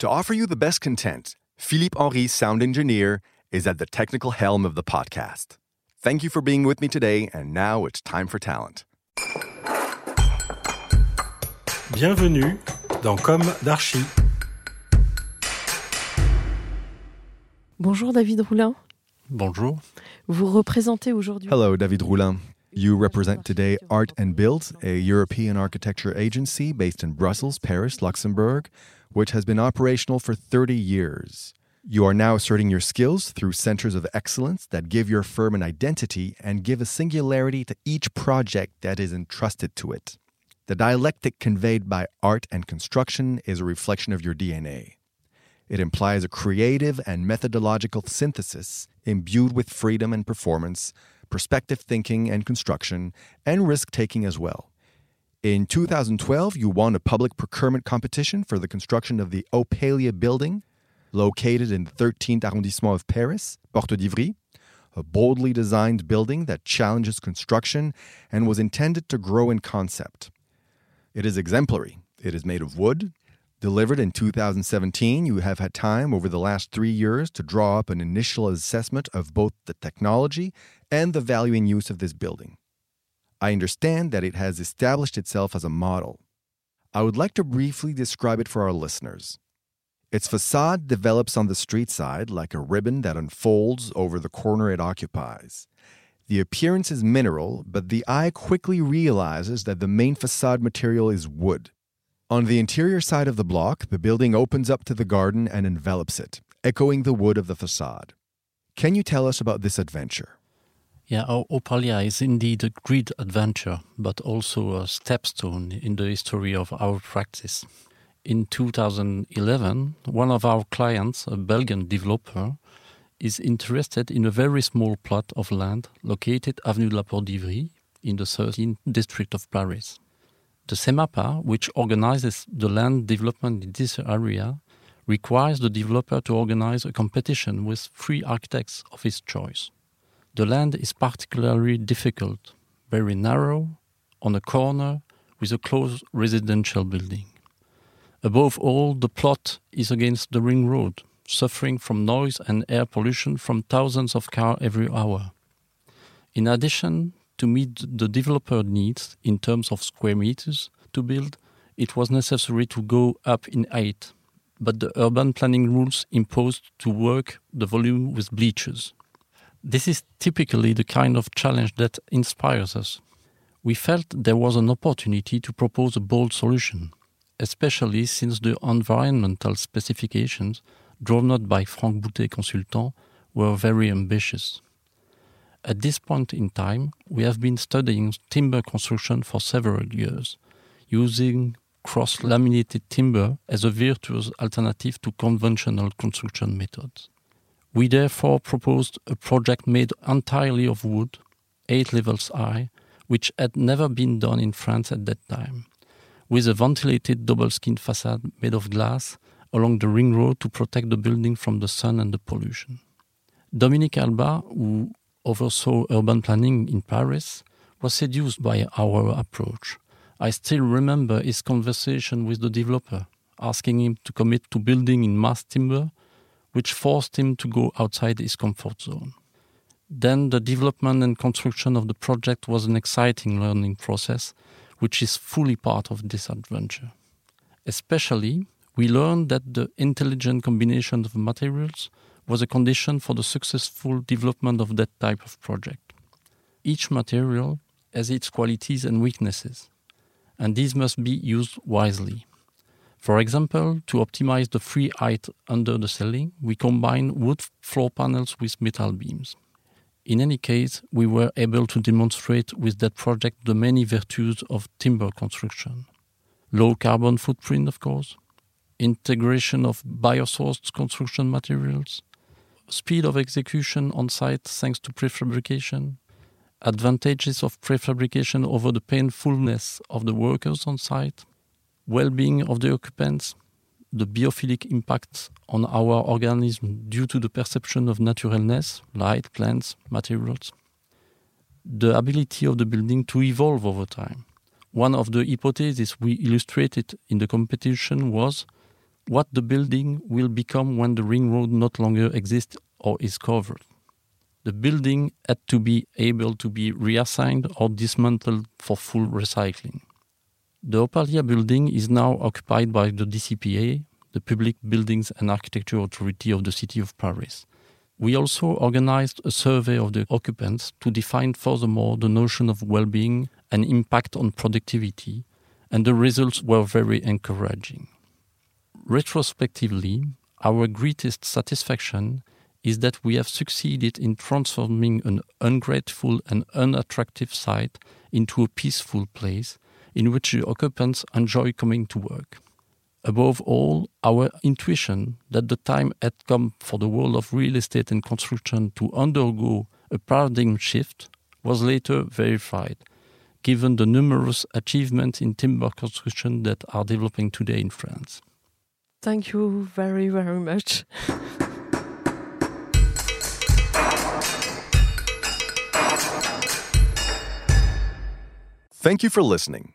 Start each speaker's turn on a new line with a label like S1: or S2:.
S1: To offer you the best content, Philippe Henry, sound engineer, is at the technical helm of the podcast. Thank you for being with me today, and now it's time for talent.
S2: Bienvenue dans Comme d'Archi.
S3: Bonjour David Roulin.
S2: Bonjour.
S3: Vous représentez aujourd'hui.
S1: Hello, David Roulin. You represent today Art and Build, a European architecture agency based in Brussels, Paris, Luxembourg, which has been operational for 30 years. You are now asserting your skills through centers of excellence that give your firm an identity and give a singularity to each project that is entrusted to it. The dialectic conveyed by art and construction is a reflection of your DNA. It implies a creative and methodological synthesis imbued with freedom and performance, perspective thinking and construction, and risk taking as well. In 2012, you won a public procurement competition for the construction of the Opalia building, located in the 13th arrondissement of Paris, Porte d'Ivry, a boldly designed building that challenges construction and was intended to grow in concept. It is exemplary. It is made of wood. Delivered in 2017, you have had time over the last three years to draw up an initial assessment of both the technology and the value in use of this building. I understand that it has established itself as a model. I would like to briefly describe it for our listeners. Its facade develops on the street side like a ribbon that unfolds over the corner it occupies. The appearance is mineral, but the eye quickly realizes that the main facade material is wood. On the interior side of the block, the building opens up to the garden and envelops it, echoing the wood of the facade. Can you tell us about this adventure?
S4: Yeah, Opalia is indeed a great adventure, but also a stepstone in the history of our practice. In 2011, one of our clients, a Belgian developer, is interested in a very small plot of land located Avenue de la Porte d'Ivry in the 13th district of Paris. The SEMAPA, which organizes the land development in this area, requires the developer to organize a competition with three architects of his choice. The land is particularly difficult, very narrow, on a corner with a close residential building. Above all, the plot is against the ring road, suffering from noise and air pollution from thousands of cars every hour. In addition, to meet the developer needs in terms of square meters to build, it was necessary to go up in height, but the urban planning rules imposed to work the volume with bleachers. This is typically the kind of challenge that inspires us. We felt there was an opportunity to propose a bold solution, especially since the environmental specifications drawn up by Franck Boutté Consultant were very ambitious. At this point in time, we have been studying timber construction for several years, using cross laminated timber as a virtuous alternative to conventional construction methods. We therefore proposed a project made entirely of wood, eight levels high, which had never been done in France at that time, with a ventilated double skin facade made of glass along the ring road to protect the building from the sun and the pollution. Dominique Alba, who oversaw urban planning in Paris, was seduced by our approach. I still remember his conversation with the developer, asking him to commit to building in mass timber, which forced him to go outside his comfort zone. Then the development and construction of the project was an exciting learning process, which is fully part of this adventure. Especially we learned that the intelligent combination of materials was a condition for the successful development of that type of project. Each material has its qualities and weaknesses, and these must be used wisely. For example, to optimize the free height under the ceiling, we combine wood floor panels with metal beams. In any case, we were able to demonstrate with that project the many virtues of timber construction. Low carbon footprint, of course, integration of biosourced construction materials, speed of execution on site thanks to prefabrication, advantages of prefabrication over the painfulness of the workers on site, well being of the occupants, the biophilic impact on our organism due to the perception of naturalness, light, plants, materials, the ability of the building to evolve over time. One of the hypotheses we illustrated in the competition was what the building will become when the ring road not longer exists or is covered. The building had to be able to be reassigned or dismantled for full recycling. The Opalia building is now occupied by the DCPA, the Public Buildings and Architecture Authority of the City of Paris. We also organized a survey of the occupants to define furthermore the notion of well being and impact on productivity, and the results were very encouraging. Retrospectively, our greatest satisfaction is that we have succeeded in transforming an ungrateful and unattractive site into a peaceful place in which the occupants enjoy coming to work. Above all, our intuition that the time had come for the world of real estate and construction to undergo a paradigm shift was later verified, given the numerous achievements in timber construction that are developing today in France.
S3: Thank you very, very much.
S1: Thank you for listening.